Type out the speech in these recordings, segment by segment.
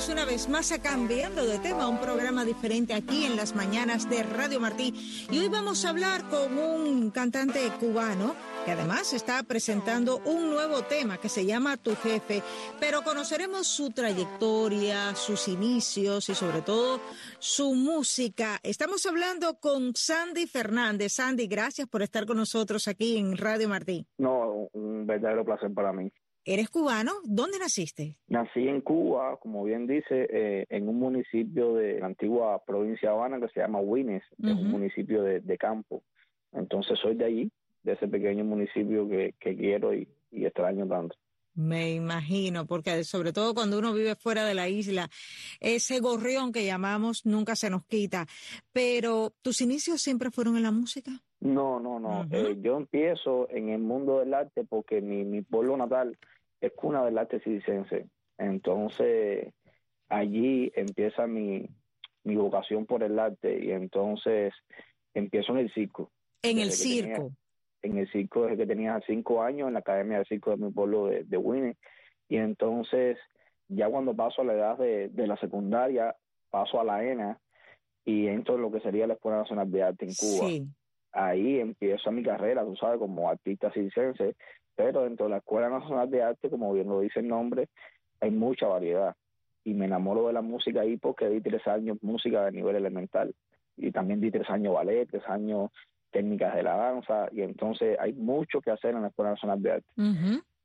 Bienvenidos una vez más a Cambiando de Tema, un programa diferente aquí en las mañanas de Radio Martí. Y hoy vamos a hablar con un cantante cubano que además está presentando un nuevo tema que se llama Tu Jefe, pero conoceremos su trayectoria, sus inicios y sobre todo su música. Estamos hablando con Sandy Fernández. Sandy, gracias por estar con nosotros aquí en Radio Martí. No, un verdadero placer para mí. ¿Eres cubano? ¿Dónde naciste? Nací en Cuba, como bien dice, eh, en un municipio de la antigua provincia de Habana que se llama Wines, es un municipio de, campo. Entonces soy de allí, de ese pequeño municipio que, quiero y, extraño tanto. Me imagino, porque sobre todo cuando uno vive fuera de la isla, ese gorrión que llamamos nunca se nos quita. Pero, ¿tus inicios siempre fueron en la música? No, no, no. Eh, yo empiezo en el mundo del arte porque mi, mi pueblo natal es cuna del arte circense. Entonces, allí empieza mi, mi vocación por el arte y entonces empiezo en el circo. En el circo. en el circo desde que tenía cinco años en la Academia de Circo de mi pueblo de, de Winnie. Y entonces, ya cuando paso a la edad de, de la secundaria, paso a la ENA y entro en lo que sería la Escuela Nacional de Arte en Cuba. Sí ahí empiezo mi carrera, tú sabes, como artista circense, pero dentro de la Escuela Nacional de Arte, como bien lo dice el nombre, hay mucha variedad. Y me enamoro de la música ahí porque di tres años música de nivel elemental. Y también di tres años ballet, tres años técnicas de la danza. Y entonces hay mucho que hacer en la Escuela Nacional de Arte.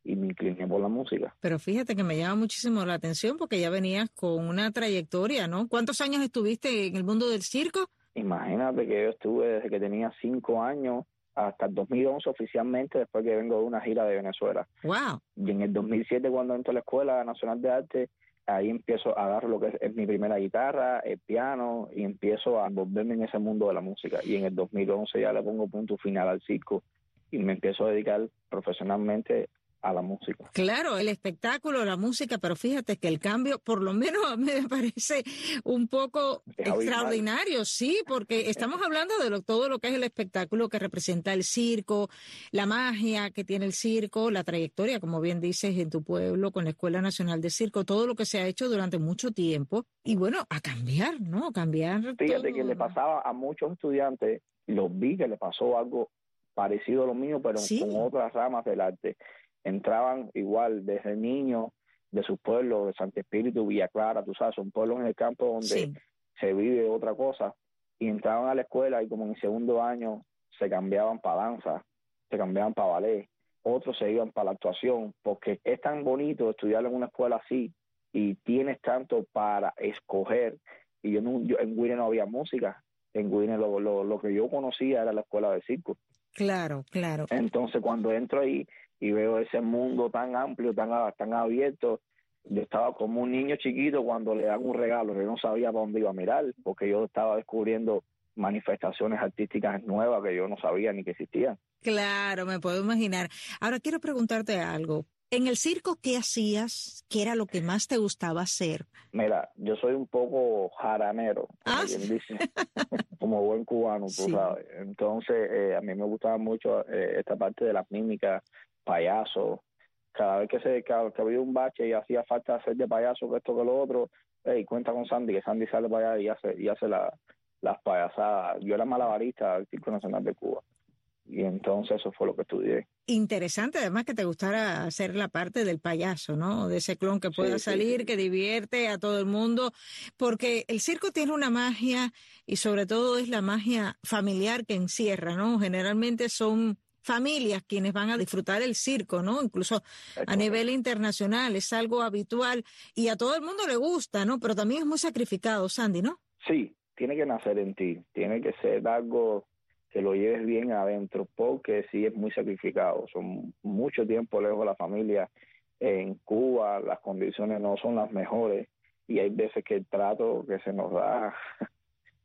Y me incliné por la música. Pero fíjate que me llama muchísimo la atención porque ya venías con una trayectoria, ¿no? ¿Cuántos años estuviste en el mundo del circo? Imagínate que yo estuve desde que tenía cinco años hasta el 2011 oficialmente, después que vengo de una gira de Venezuela. Wow. Y en el 2007, cuando entro a la Escuela Nacional de Arte, ahí empiezo a dar lo que es, mi primera guitarra, el piano, y empiezo a envolverme en ese mundo de la música. Y en el 2011 ya le pongo punto final al circo y me empiezo a dedicar profesionalmente a la música. Claro, el espectáculo, la música, pero fíjate que el cambio, por lo menos a mí me parece un poco extraordinario, sí, porque estamos hablando de todo lo que es el espectáculo que representa el circo, la magia que tiene el circo, la trayectoria, como bien dices, en tu pueblo, con la Escuela Nacional de Circo, todo lo que se ha hecho durante mucho tiempo, y bueno, a cambiar, ¿no? Cambiar. Fíjate que le pasaba a muchos estudiantes, los vi que le pasó algo parecido a lo mío, pero con otras ramas del arte entraban igual desde niños de sus pueblos, de Santo Espíritu, Villa Clara, tú sabes, son pueblos en el campo donde se vive otra cosa, y entraban a la escuela y como en el segundo año se cambiaban para danza, se cambiaban para ballet, otros se iban para la actuación, porque es tan bonito estudiar en una escuela así y tienes tanto para escoger. Y yo, no, yo en Guine no había música, en Guine lo, lo, lo que yo conocía era la escuela de circo. Claro, claro. Entonces cuando entro ahí y veo ese mundo tan amplio, tan, tan abierto. Yo estaba como un niño chiquito cuando le dan un regalo, yo no sabía para dónde iba a mirar, porque yo estaba descubriendo manifestaciones artísticas nuevas que yo no sabía ni que existían. Claro, me puedo imaginar. Ahora quiero preguntarte algo. En el circo, ¿qué hacías? ¿Qué era lo que más te gustaba hacer? Mira, yo soy un poco jaranero, como, ¿Ah? dice, como buen cubano, tú sabes. Entonces, eh, a mí me gustaba mucho eh, esta parte de las mímicas, payaso. Cada vez que se que, había un bache y hacía falta hacer de payaso que esto que lo otro, hey, cuenta con Sandy, que Sandy sale para allá y hace, y hace la, las payasadas. Yo era malabarista del Circo Nacional de Cuba. Y entonces eso fue lo que estudié. Interesante además que te gustara hacer la parte del payaso, ¿no? De ese clon que pueda salir, que divierte a todo el mundo, porque el circo tiene una magia y sobre todo es la magia familiar que encierra, ¿no? Generalmente son familias quienes van a disfrutar el circo, ¿no? Incluso a nivel internacional es algo habitual y a todo el mundo le gusta, ¿no? Pero también es muy sacrificado, Sandy, ¿no? Sí, tiene que nacer en ti, tiene que ser algo que lo lleves bien adentro, porque sí es muy sacrificado, son mucho tiempo lejos de la familia. En Cuba las condiciones no son las mejores y hay veces que el trato que se nos da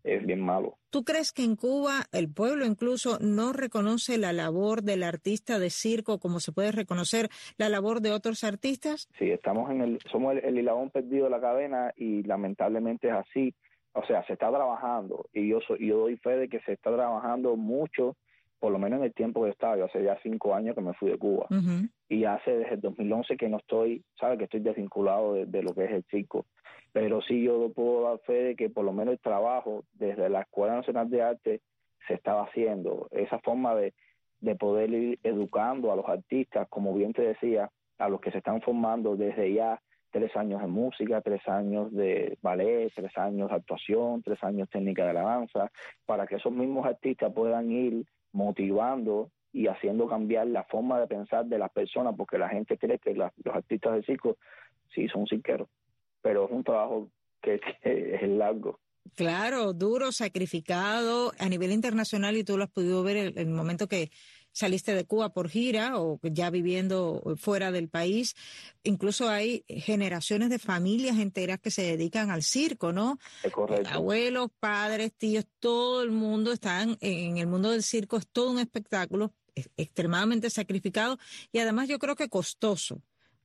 es bien malo. ¿Tú crees que en Cuba el pueblo incluso no reconoce la labor del artista de circo como se puede reconocer la labor de otros artistas? Sí, estamos en el, somos el, el perdido de la cadena y lamentablemente es así. O sea, se está trabajando y yo, soy, yo doy fe de que se está trabajando mucho, por lo menos en el tiempo que estaba. Yo hace ya cinco años que me fui de Cuba y hace desde el 2011 que no estoy, sabe que estoy desvinculado de lo que es el circo pero sí yo puedo dar fe de que por lo menos el trabajo desde la Escuela Nacional de Arte se estaba haciendo, esa forma de, de poder ir educando a los artistas, como bien te decía, a los que se están formando desde ya tres años de música, tres años de ballet, tres años de actuación, tres años técnica de alabanza, para que esos mismos artistas puedan ir motivando y haciendo cambiar la forma de pensar de las personas, porque la gente cree que los artistas de circo sí son cirqueros pero es un trabajo que, es largo. Claro, duro, sacrificado a nivel internacional y tú lo has podido ver en el, momento que saliste de Cuba por gira o ya viviendo fuera del país. Incluso hay generaciones de familias enteras que se dedican al circo, ¿no? Es correcto. Abuelos, padres, tíos, todo el mundo están en el mundo del circo. Es todo un espectáculo extremadamente sacrificado y además yo creo que costoso.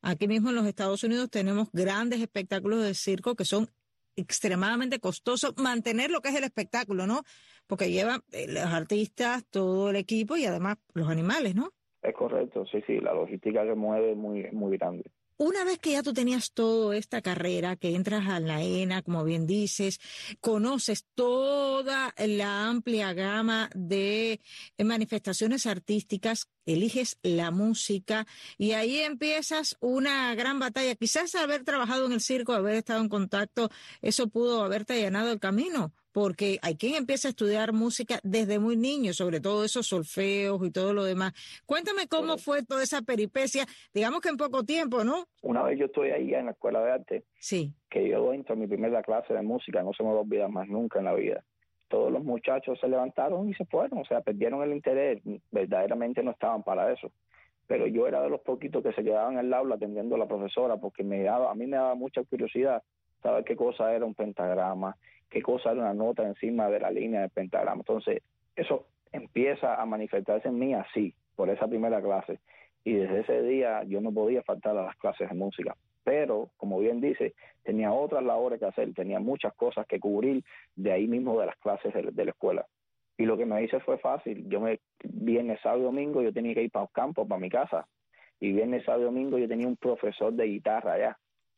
Aquí mismo en los Estados Unidos tenemos grandes espectáculos de circo que son extremadamente costosos mantener lo que es el espectáculo, ¿no? Porque llevan eh, los artistas, todo el equipo y además los animales, ¿no? Es correcto, sí, sí, la logística que mueve es muy, muy grande. Una vez que ya tú tenías toda esta carrera, que entras a la ENA, como bien dices, conoces toda la amplia gama de manifestaciones artísticas, eliges la música y ahí empiezas una gran batalla. Quizás haber trabajado en el circo, haber estado en contacto, eso pudo haberte allanado el camino, porque hay quien empieza a estudiar música desde muy niño, sobre todo esos solfeos y todo lo demás. Cuéntame cómo fue toda esa peripecia, digamos que en poco tiempo, ¿no? Una vez yo estoy ahí en la escuela de arte, sí. que yo entro a mi primera clase de música, no se me va a olvidar más nunca en la vida. Todos los muchachos se levantaron y se fueron, o sea, perdieron el interés, verdaderamente no estaban para eso. Pero yo era de los poquitos que se quedaban en el aula atendiendo a la profesora porque me daba, a mí me daba mucha curiosidad saber qué cosa era un pentagrama, qué cosa era una nota encima de la línea del pentagrama. Entonces, eso empieza a manifestarse en mí así, por esa primera clase. Y desde ese día yo no podía faltar a las clases de música. Pero, como bien dice, tenía otras labores que hacer, tenía muchas cosas que cubrir de ahí mismo de las clases de, la escuela. Y lo que me hice fue fácil. Yo me, viernes, sábado y domingo yo tenía que ir para el campo, para mi casa. Y viernes, sábado y domingo yo tenía un profesor de guitarra allá.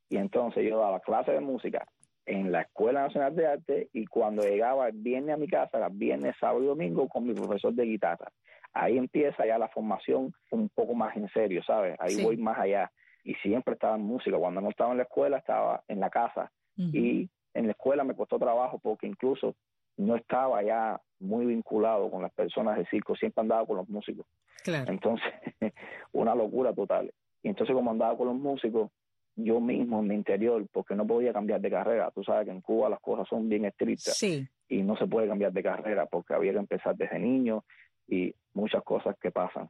Y entonces yo daba clases de música en la Escuela Nacional de Arte y cuando llegaba el viernes a mi casa, el viernes, sábado y domingo con mi profesor de guitarra. Ahí empieza ya la formación un poco más en serio, ¿sabes? Ahí voy más allá. Y siempre estaba en música. Cuando no estaba en la escuela, estaba en la casa. Y en la escuela me costó trabajo porque incluso no estaba ya muy vinculado con las personas de circo, siempre andaba con los músicos. Claro. Entonces, una locura total. Y entonces como andaba con los músicos, yo mismo en mi interior, porque no podía cambiar de carrera. Tú sabes que en Cuba las cosas son bien estrictas y no se puede cambiar de carrera porque había que empezar desde niño y muchas cosas que pasan.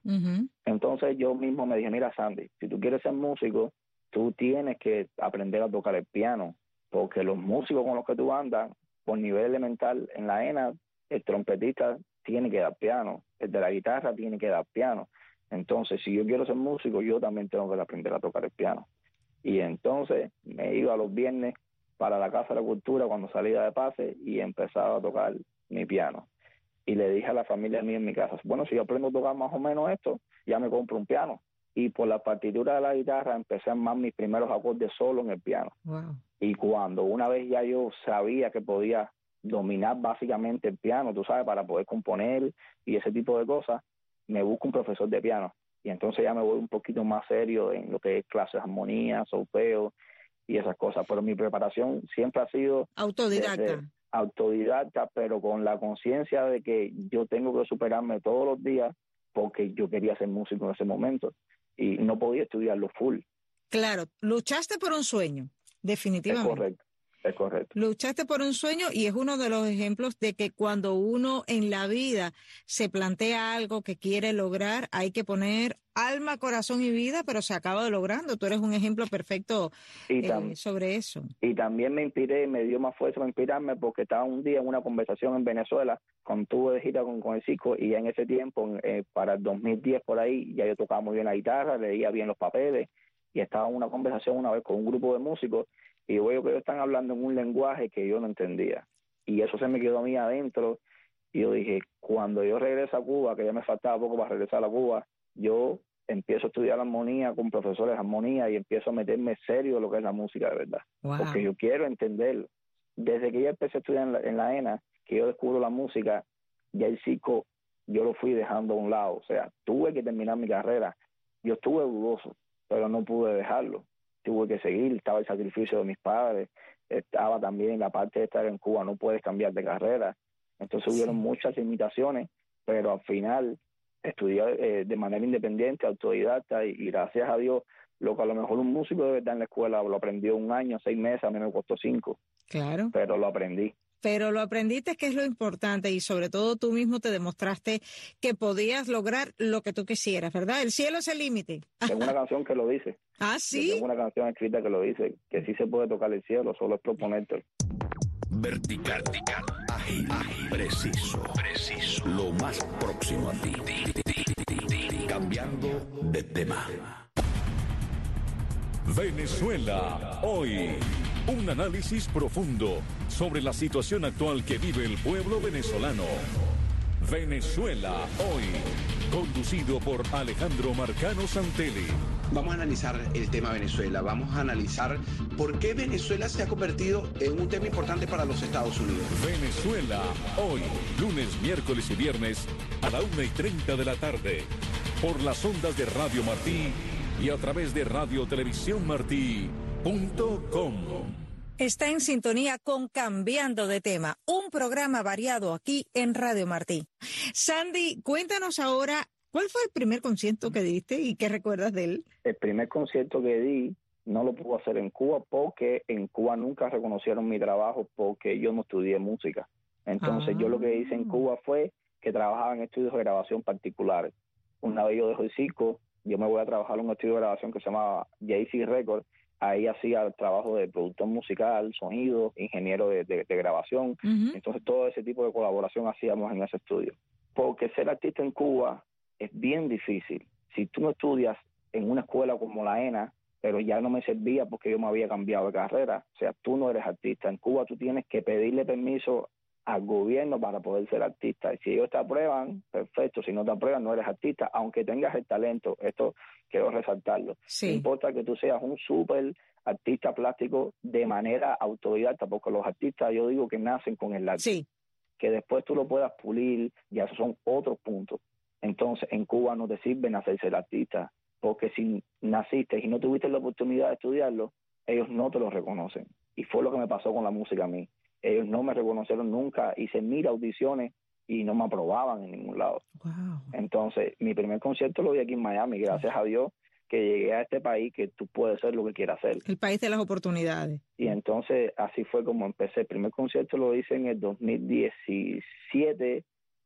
Entonces yo mismo me dije, mira Sandy, si tú quieres ser músico, tú tienes que aprender a tocar el piano, porque los músicos con los que tú andas, por nivel elemental en la ENA, el trompetista tiene que dar piano, el de la guitarra tiene que dar piano. Entonces, si yo quiero ser músico, yo también tengo que aprender a tocar el piano. Y entonces me iba los viernes para la Casa de la Cultura cuando salía de pase y empezaba a tocar mi piano. Y le dije a la familia mía en mi casa, bueno, si yo aprendo a tocar más o menos esto, ya me compro un piano. Y por la partitura de la guitarra empecé a más mis primeros acordes solo en el piano. Y cuando una vez ya yo sabía que podía dominar básicamente el piano, tú sabes, para poder componer y ese tipo de cosas, me busco un profesor de piano y entonces ya me voy un poquito más serio en lo que es clases de armonía, solfeo y esas cosas. Pero mi preparación siempre ha sido autodidacta. Autodidacta, pero con la conciencia de que yo tengo que superarme todos los días porque yo quería ser músico en ese momento y no podía estudiarlo full. Claro, luchaste por un sueño, definitivamente. Es correcto, Es correcto. Luchaste por un sueño y es uno de los ejemplos de que cuando uno en la vida se plantea algo que quiere lograr, hay que poner alma, corazón y vida, pero se acaba logrando. Tú eres un ejemplo perfecto eh, sobre eso. Y también me inspiré, me dio más fuerza para inspirarme porque estaba un día en una conversación en Venezuela, con tuve de gira con, con el Cico y en ese tiempo, eh, para el 2010 por ahí, ya yo tocaba muy bien la guitarra, leía bien los papeles y estaba en una conversación una vez con un grupo de músicos y veo que ellos están hablando en un lenguaje que yo no entendía. Y eso se me quedó a mí adentro y yo dije, cuando yo regrese a Cuba, que ya me faltaba poco para regresar a Cuba, yo empiezo a estudiar armonía con profesores de armonía y empiezo a meterme serio en lo que es la música de verdad. Porque yo quiero entenderlo. Desde que yo empecé a estudiar en la, ENA, que yo descubro la música, ya el psico yo lo fui dejando a un lado. O sea, tuve que terminar mi carrera. Yo estuve dudoso, pero no pude dejarlo. Tuve que seguir, estaba el sacrificio de mis padres, estaba también la parte de estar en Cuba, no puedes cambiar de carrera. Entonces hubieron muchas limitaciones, pero al final estudié eh, de manera independiente, autodidacta, y, gracias a Dios, lo que a lo mejor un músico de verdad en la escuela lo aprendió un año, seis meses, a mí me costó cinco. Claro. Pero lo aprendí. Pero lo aprendiste que es lo importante y sobre todo tú mismo te demostraste que podías lograr lo que tú quisieras, ¿verdad? El cielo es el límite. Tengo una canción que lo dice. Ah, sí. Tengo una canción escrita que lo dice, que sí se puede tocar el cielo, solo es proponerte. Vertical, vertical, ágil, ágil, preciso, preciso, lo más próximo a ti. Cambiando de tema. Venezuela, hoy. Un análisis profundo sobre la situación actual que vive el pueblo venezolano. Venezuela, hoy. Conducido por Alejandro Marcano Santelli. Vamos a analizar el tema Venezuela, vamos a analizar por qué Venezuela se ha convertido en un tema importante para los Estados Unidos. Venezuela, hoy, lunes, miércoles y viernes a la 1 y 30 de la tarde, por las ondas de Radio Martí y a través de Radio Televisión Martí.com. Está en sintonía con Cambiando de tema, un programa variado aquí en Radio Martí. Sandy, cuéntanos ahora, ¿cuál fue el primer concierto que diste y qué recuerdas de él? El primer concierto que di no lo pude hacer en Cuba porque en Cuba nunca reconocieron mi trabajo porque yo no estudié música. Entonces yo lo que hice en ah. Cuba fue que trabajaba en estudios de grabación particulares. Una vez yo dejo el circo, yo me voy a trabajar en un estudio de grabación que se llama JC Records ahí hacía el trabajo de productor musical, sonido, ingeniero de, grabación. Entonces todo ese tipo de colaboración hacíamos en ese estudio. Porque ser artista en Cuba es bien difícil. Si tú no estudias en una escuela como la ENA, pero ya no me servía porque yo me había cambiado de carrera. O sea, tú no eres artista. En Cuba tú tienes que pedirle permiso al gobierno para poder ser artista. Y si ellos te aprueban, perfecto. Si no te aprueban, no eres artista, aunque tengas el talento. Esto quiero resaltarlo. No importa que tú seas un súper artista plástico de manera autodidacta, porque los artistas yo digo que nacen con el arte. Sí. Que después tú lo puedas pulir, ya esos son otros puntos. Entonces, en Cuba no te sirve nacer ser artista, porque si naciste y no tuviste la oportunidad de estudiarlo, ellos no te lo reconocen. Y fue lo que me pasó con la música a mí ellos no me reconocieron nunca, hice mil audiciones y no me aprobaban en ningún lado. Entonces, mi primer concierto lo vi aquí en Miami, gracias a Dios que llegué a este país que tú puedes ser lo que quieras hacer. El país de las oportunidades. Y entonces así fue como empecé. El primer concierto lo hice en el 2017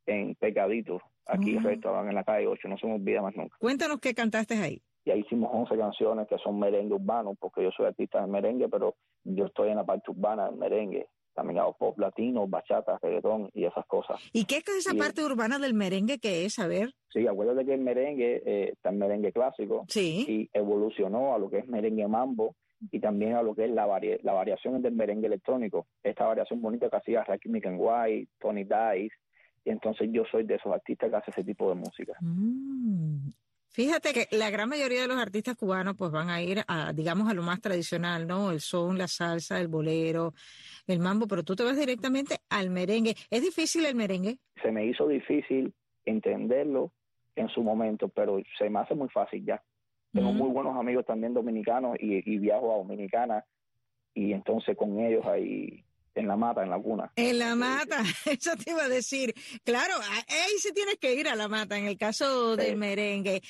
en Pecadito, aquí en en la calle 8, no se me olvida más nunca. Cuéntanos qué cantaste ahí. Y ahí hicimos 11 canciones que son merengue urbano, porque yo soy artista de merengue, pero yo estoy en la parte urbana del merengue también hago pop latino, bachata, reggaetón y esas cosas. ¿Y qué es esa parte urbana del merengue que es? A ver. Sí, acuérdate que el merengue eh, está el merengue clásico sí. y evolucionó a lo que es merengue mambo y también a lo que es la, la variación del merengue electrónico. Esta variación bonita que hacía Rakim White, Tony Dice, y entonces yo soy de esos artistas que hace ese tipo de música. Mm. Fíjate que la gran mayoría de los artistas cubanos pues van a ir a, digamos, a lo más tradicional, ¿no? El son, la salsa, el bolero, el mambo, pero tú te vas directamente al merengue. ¿Es difícil el merengue? Se me hizo difícil entenderlo en su momento, pero se me hace muy fácil ya. Tengo muy buenos amigos también dominicanos y, y viajo a Dominicana y entonces con ellos ahí en la mata, en la cuna. En la mata, eso te iba a decir. Claro, ahí sí tienes que ir a la mata en el caso del merengue.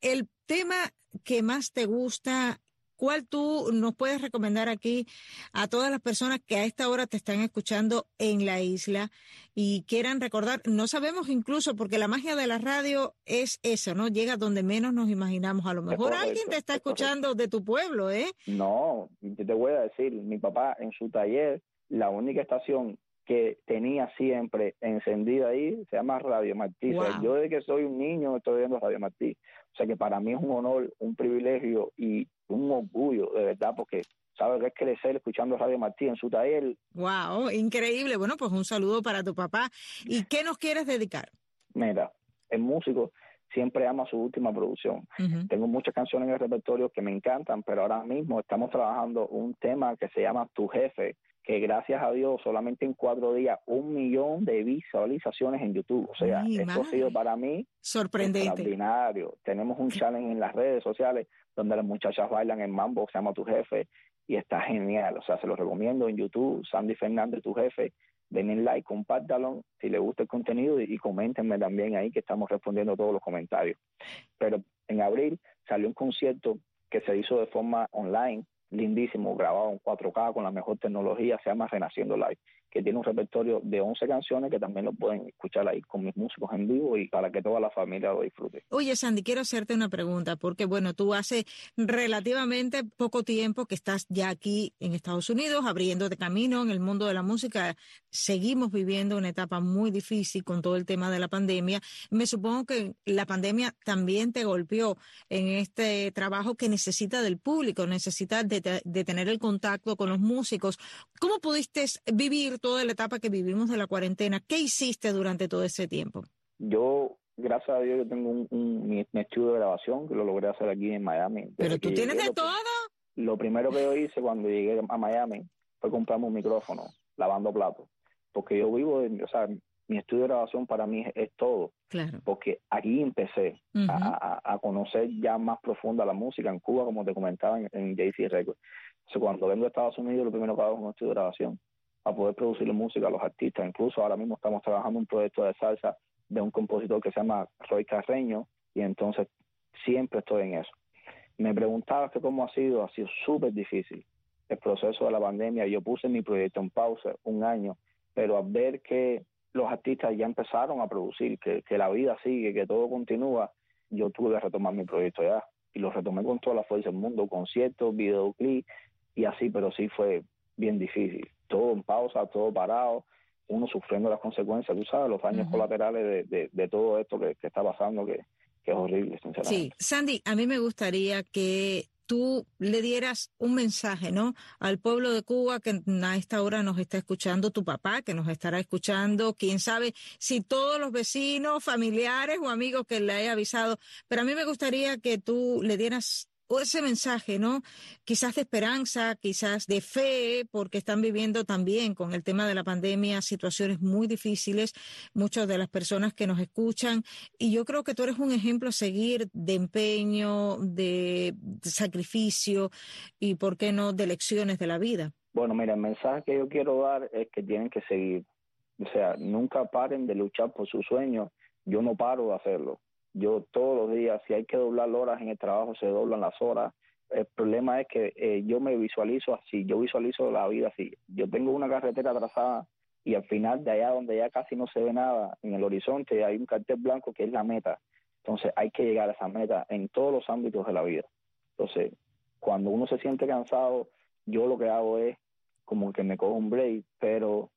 El tema que más te gusta ¿cuál tú nos puedes recomendar aquí a todas las personas que a esta hora te están escuchando en la isla y quieran recordar? No sabemos incluso, porque la magia de la radio es eso, ¿no? Llega donde menos nos imaginamos. A lo mejor alguien te está escuchando de tu pueblo, ¿eh? No, te voy a decir, mi papá en su taller, la única estación que tenía siempre encendida ahí se llama Radio Martí. yo desde que soy un niño estoy viendo Radio Martí. O sea que para mí es un honor, un privilegio y un orgullo, de verdad, porque sabes que es crecer escuchando Radio Martí en su taller. Wow, increíble. Bueno, pues un saludo para tu papá. ¿Y qué nos quieres dedicar? Mira, el músico siempre ama su última producción. Tengo muchas canciones en el repertorio que me encantan, pero ahora mismo estamos trabajando un tema que se llama Tu Jefe, que gracias a Dios solamente en cuatro días un millón de visualizaciones en YouTube. O sea, esto ha sido para mí sorprendente. Extraordinario. Tenemos un challenge en las redes sociales donde las muchachas bailan en mambo, se llama Tu Jefe, y está genial. O sea, se lo recomiendo en YouTube, Sandy Fernández, Tu Jefe. Denle like, compártalo si les gusta el contenido y, y coméntenme también ahí que estamos respondiendo todos los comentarios. Pero en abril salió un concierto que se hizo de forma online lindísimo, grabado en 4K con la mejor tecnología, se llama Renaciendo Live, que tiene un repertorio de 11 canciones que también lo pueden escuchar ahí con mis músicos en vivo y para que toda la familia lo disfrute. Oye, Sandy, quiero hacerte una pregunta, porque bueno, tú hace relativamente poco tiempo que estás ya aquí en Estados Unidos, abriendo de camino en el mundo de la música. Seguimos viviendo una etapa muy difícil con todo el tema de la pandemia. Me supongo que la pandemia también te golpeó en este trabajo que necesita del público, necesita de tener el contacto con los músicos. ¿Cómo pudiste vivir toda la etapa que vivimos de la cuarentena. ¿Qué hiciste durante todo ese tiempo? Yo, gracias a Dios, yo tengo un, mi, estudio de grabación que lo logré hacer aquí en Miami. ¿Pero tú tienes de todo? Lo primero que yo hice cuando llegué a Miami fue comprarme un micrófono, lavando platos. Porque yo vivo, o sea, mi estudio de grabación para mí es, todo. Claro. Porque aquí empecé a, conocer ya más profunda la música en Cuba, como te comentaba en, en JC Records. Entonces, cuando vengo a Estados Unidos, lo primero que hago es un estudio de grabación a poder producir música a los artistas. Incluso ahora mismo estamos trabajando un proyecto de salsa de un compositor que se llama Roy Carreño y entonces siempre estoy en eso. Me preguntaba que cómo ha sido, ha sido súper difícil el proceso de la pandemia. Yo puse mi proyecto en pausa un año, pero al ver que los artistas ya empezaron a producir, que, que la vida sigue, que todo continúa, yo tuve que retomar mi proyecto ya. Y lo retomé con toda la fuerza del mundo, conciertos, videoclips y así, pero sí fue bien difícil todo en pausa, todo parado, uno sufriendo las consecuencias, tú sabes, los daños colaterales de, de, todo esto que, está pasando, que, que, es horrible, sinceramente. Sí, Sandy, a mí me gustaría que tú le dieras un mensaje, ¿no? Al pueblo de Cuba que a esta hora nos está escuchando, tu papá que nos estará escuchando, quién sabe si todos los vecinos, familiares o amigos que le haya avisado, pero a mí me gustaría que tú le dieras o ese mensaje, ¿no? Quizás de esperanza, quizás de fe, porque están viviendo también con el tema de la pandemia situaciones muy difíciles, muchas de las personas que nos escuchan, y yo creo que tú eres un ejemplo a seguir de empeño, de, sacrificio y, ¿por qué no?, de lecciones de la vida. Bueno, mira, el mensaje que yo quiero dar es que tienen que seguir. O sea, nunca paren de luchar por sus sueños. Yo no paro de hacerlo yo todos los días, si hay que doblar horas en el trabajo, se doblan las horas. El problema es que eh, yo me visualizo así, yo visualizo la vida así. Yo tengo una carretera trazada y al final de allá donde ya casi no se ve nada, en el horizonte hay un cartel blanco que es la meta. Entonces hay que llegar a esa meta en todos los ámbitos de la vida. Entonces, cuando uno se siente cansado, yo lo que hago es como que me cojo un break, pero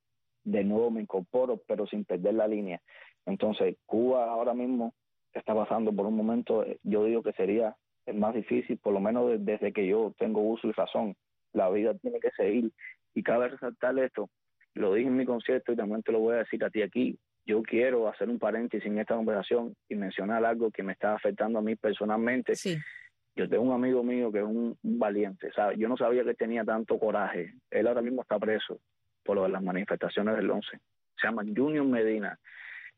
de nuevo me incorporo, pero sin perder la línea. Entonces, Cuba ahora mismo está pasando por un momento, eh, yo digo que sería el más difícil, por lo menos desde que yo tengo uso y razón. La vida tiene que seguir. Y cabe resaltar esto, lo dije en mi concierto y también te lo voy a decir a ti aquí. Yo quiero hacer un paréntesis en esta conversación y mencionar algo que me está afectando a mí personalmente. Sí. Yo tengo un amigo mío que es un, valiente, ¿sabes? Yo no sabía que tenía tanto coraje. Él ahora mismo está preso por lo de las manifestaciones del 11. Se llama Junior Medina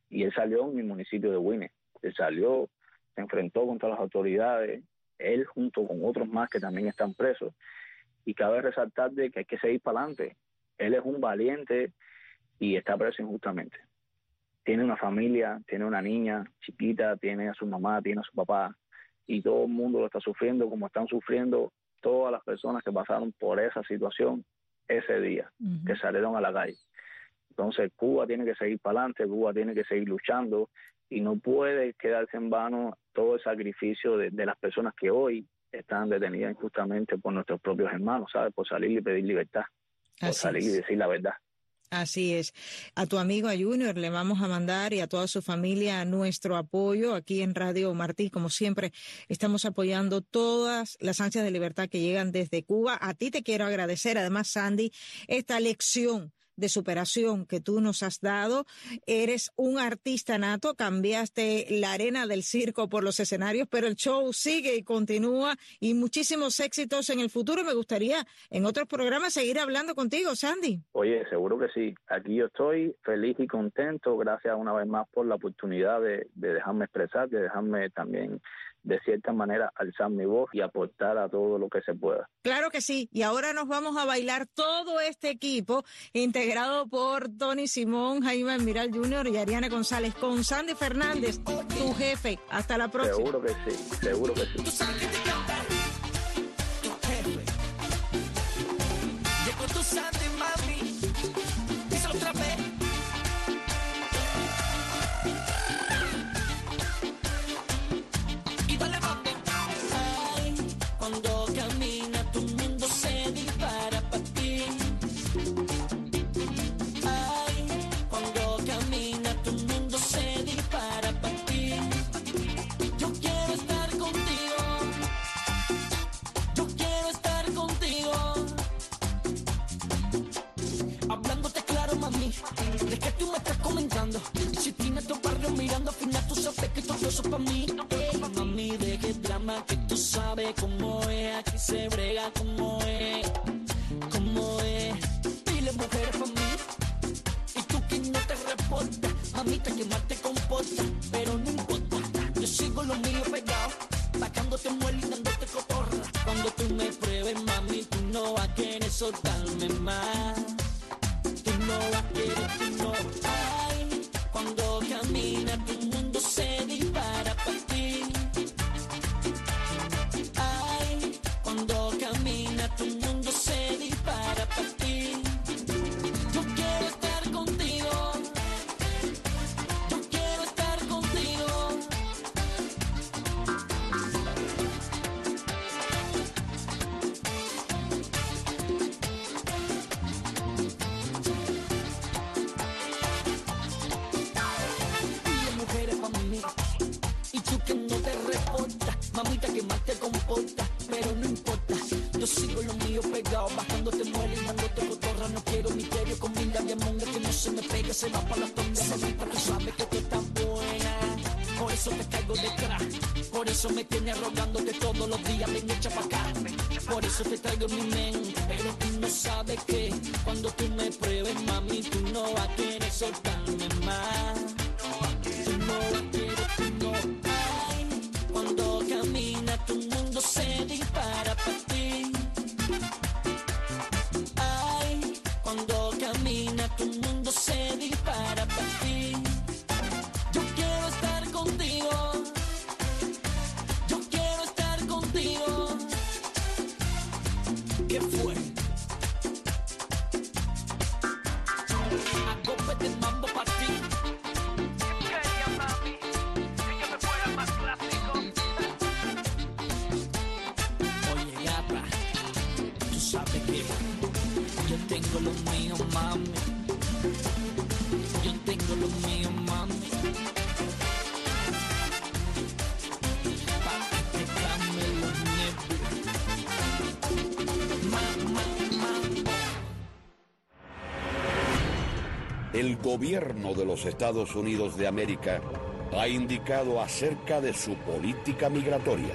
y él salió en mi municipio de Winnie se salió, se enfrentó contra las autoridades, él junto con otros más que también están presos. Y cabe resaltar de que hay que seguir para adelante. Él es un valiente y está preso injustamente. Tiene una familia, tiene una niña chiquita, tiene a su mamá, tiene a su papá, y todo el mundo lo está sufriendo como están sufriendo todas las personas que pasaron por esa situación ese día, que salieron a la calle. Entonces Cuba tiene que seguir para adelante, Cuba tiene que seguir luchando y no puede quedarse en vano todo el sacrificio de, de las personas que hoy están detenidas injustamente por nuestros propios hermanos, ¿sabes? Por salir y pedir libertad, por salir y decir la verdad. Así es. A tu amigo, a Junior, le vamos a mandar y a toda su familia nuestro apoyo aquí en Radio Martí. Como siempre, estamos apoyando todas las ansias de libertad que llegan desde Cuba. A ti te quiero agradecer, además, Sandy, esta lección de superación que tú nos has dado. Eres un artista nato, cambiaste la arena del circo por los escenarios, pero el show sigue y continúa y muchísimos éxitos en el futuro. Me gustaría en otros programas seguir hablando contigo, Sandy. Oye, seguro que sí. Aquí yo estoy feliz y contento. Gracias una vez más por la oportunidad de, de dejarme expresar, de dejarme también de cierta manera alzar mi voz y aportar a todo lo que se pueda. Claro que sí, y ahora nos vamos a bailar todo este equipo integrado por Tony Simón, Jaime Miral Jr. y Ariana González con Sandy Fernández, tu jefe. Hasta la próxima. Seguro que sí, seguro que sí. eso me tiene rogándote todos los días, ven echa pa' acá. Por eso te traigo mi mente, pero tú no sabes que cuando tú me pruebes, mami, tú no vas a querer soltarme más. El gobierno de los Estados Unidos de América ha indicado acerca de su política migratoria.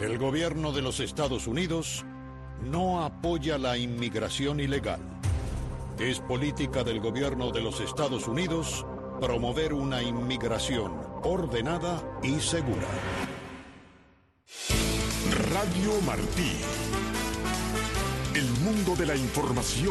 El gobierno de los Estados Unidos no apoya la inmigración ilegal. Es política del gobierno de los Estados Unidos promover una inmigración ordenada y segura. Radio Martí. El mundo de la información